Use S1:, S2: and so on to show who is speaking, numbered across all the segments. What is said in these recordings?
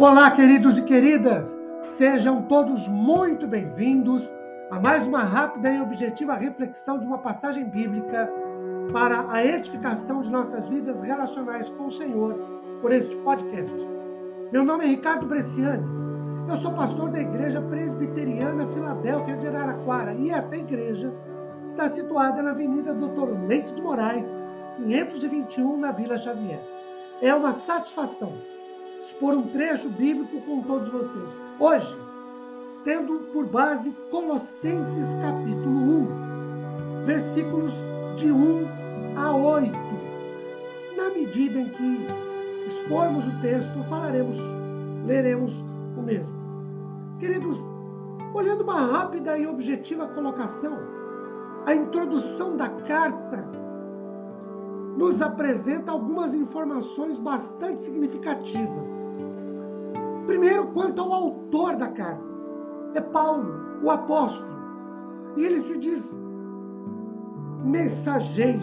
S1: Olá, queridos e queridas, sejam todos muito bem-vindos a mais uma rápida e objetiva reflexão de uma passagem bíblica para a edificação de nossas vidas relacionais com o Senhor por este podcast. Meu nome é Ricardo Bresciani, eu sou pastor da Igreja Presbiteriana Filadélfia de Araraquara e esta igreja está situada na Avenida Doutor Leite de Moraes, 521, na Vila Xavier. É uma satisfação expor um trecho bíblico com todos vocês. Hoje, tendo por base Colossenses capítulo 1, versículos de 1 a 8. Na medida em que expormos o texto, falaremos, leremos o mesmo. Queridos, olhando uma rápida e objetiva colocação, a introdução da carta nos apresenta algumas informações bastante significativas. Primeiro, quanto ao autor da carta, é Paulo, o apóstolo, e ele se diz mensageiro,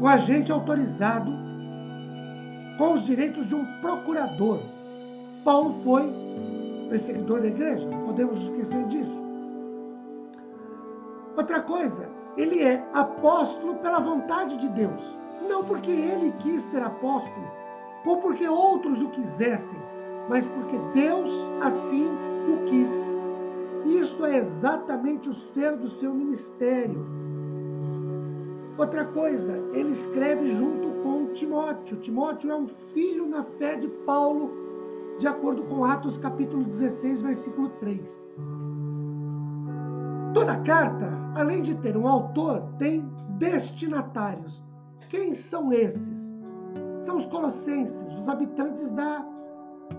S1: o agente autorizado com os direitos de um procurador. Paulo foi perseguidor da igreja, podemos esquecer disso. Outra coisa, ele é apóstolo pela vontade de Deus. Não porque ele quis ser apóstolo, ou porque outros o quisessem, mas porque Deus assim o quis. Isto é exatamente o ser do seu ministério. Outra coisa, ele escreve junto com Timóteo. Timóteo é um filho na fé de Paulo, de acordo com Atos capítulo 16, versículo 3. Toda carta, além de ter um autor, tem destinatários. Quem são esses? São os colossenses, os habitantes da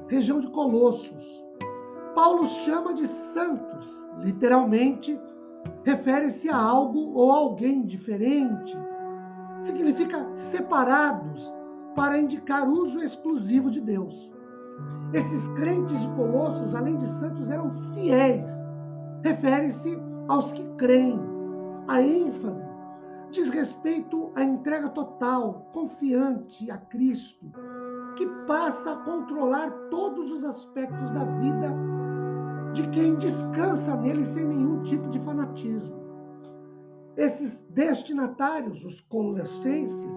S1: região de Colossos. Paulo chama de santos, literalmente, refere-se a algo ou alguém diferente. Significa separados para indicar uso exclusivo de Deus. Esses crentes de Colossos, além de santos, eram fiéis. Refere-se aos que creem. A ênfase diz respeito à entrega total, confiante a Cristo, que passa a controlar todos os aspectos da vida de quem descansa nele sem nenhum tipo de fanatismo. Esses destinatários, os colossenses,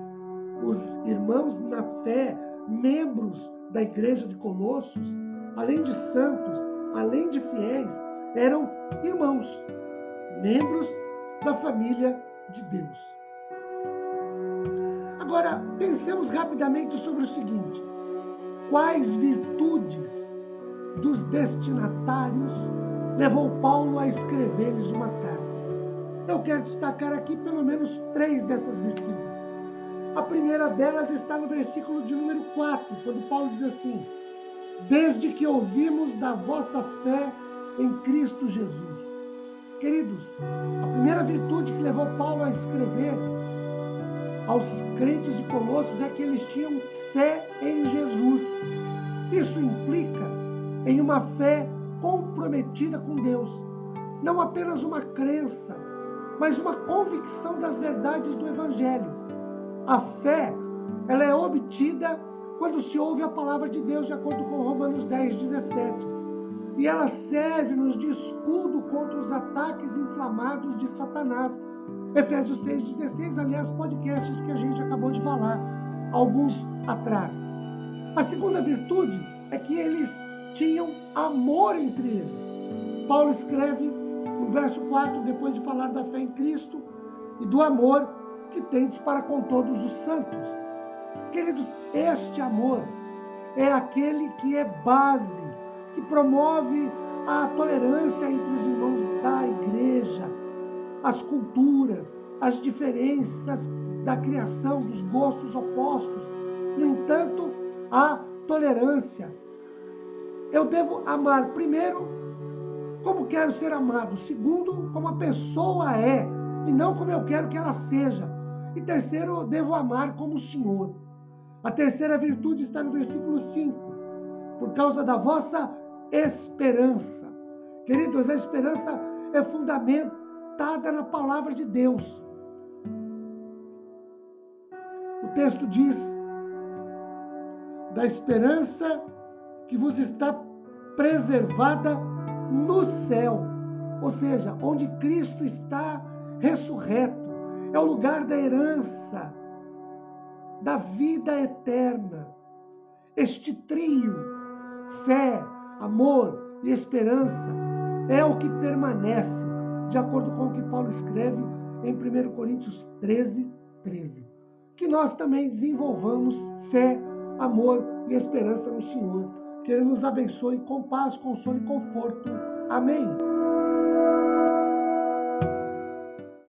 S1: os irmãos na fé, membros da igreja de Colossos, além de santos, além de fiéis, eram irmãos membros da família de Deus. Agora, pensemos rapidamente sobre o seguinte: quais virtudes dos destinatários levou Paulo a escrever-lhes uma carta? Eu quero destacar aqui pelo menos três dessas virtudes. A primeira delas está no versículo de número 4, quando Paulo diz assim: Desde que ouvimos da vossa fé em Cristo Jesus Queridos, a primeira virtude que levou Paulo a escrever aos crentes de Colossos é que eles tinham fé em Jesus. Isso implica em uma fé comprometida com Deus. Não apenas uma crença, mas uma convicção das verdades do Evangelho. A fé, ela é obtida quando se ouve a palavra de Deus, de acordo com Romanos 10, 17 e ela serve-nos de escudo contra os ataques inflamados de Satanás. Efésios 6,16, aliás, podcasts que a gente acabou de falar alguns atrás. A segunda virtude é que eles tinham amor entre eles. Paulo escreve no verso 4, depois de falar da fé em Cristo e do amor que tendes para com todos os santos. Queridos, este amor é aquele que é base que promove a tolerância entre os irmãos da igreja, as culturas, as diferenças da criação, dos gostos opostos. No entanto, a tolerância. Eu devo amar, primeiro, como quero ser amado. Segundo, como a pessoa é, e não como eu quero que ela seja. E terceiro, devo amar como o Senhor. A terceira virtude está no versículo 5. Por causa da vossa esperança. Queridos, a esperança é fundamentada na palavra de Deus. O texto diz da esperança que vos está preservada no céu, ou seja, onde Cristo está ressurreto. É o lugar da herança, da vida eterna. Este trio, fé, amor e esperança, é o que permanece, de acordo com o que Paulo escreve em 1 Coríntios 13, 13. Que nós também desenvolvamos fé, amor e esperança no Senhor. Que Ele nos abençoe com paz, consolo e conforto. Amém.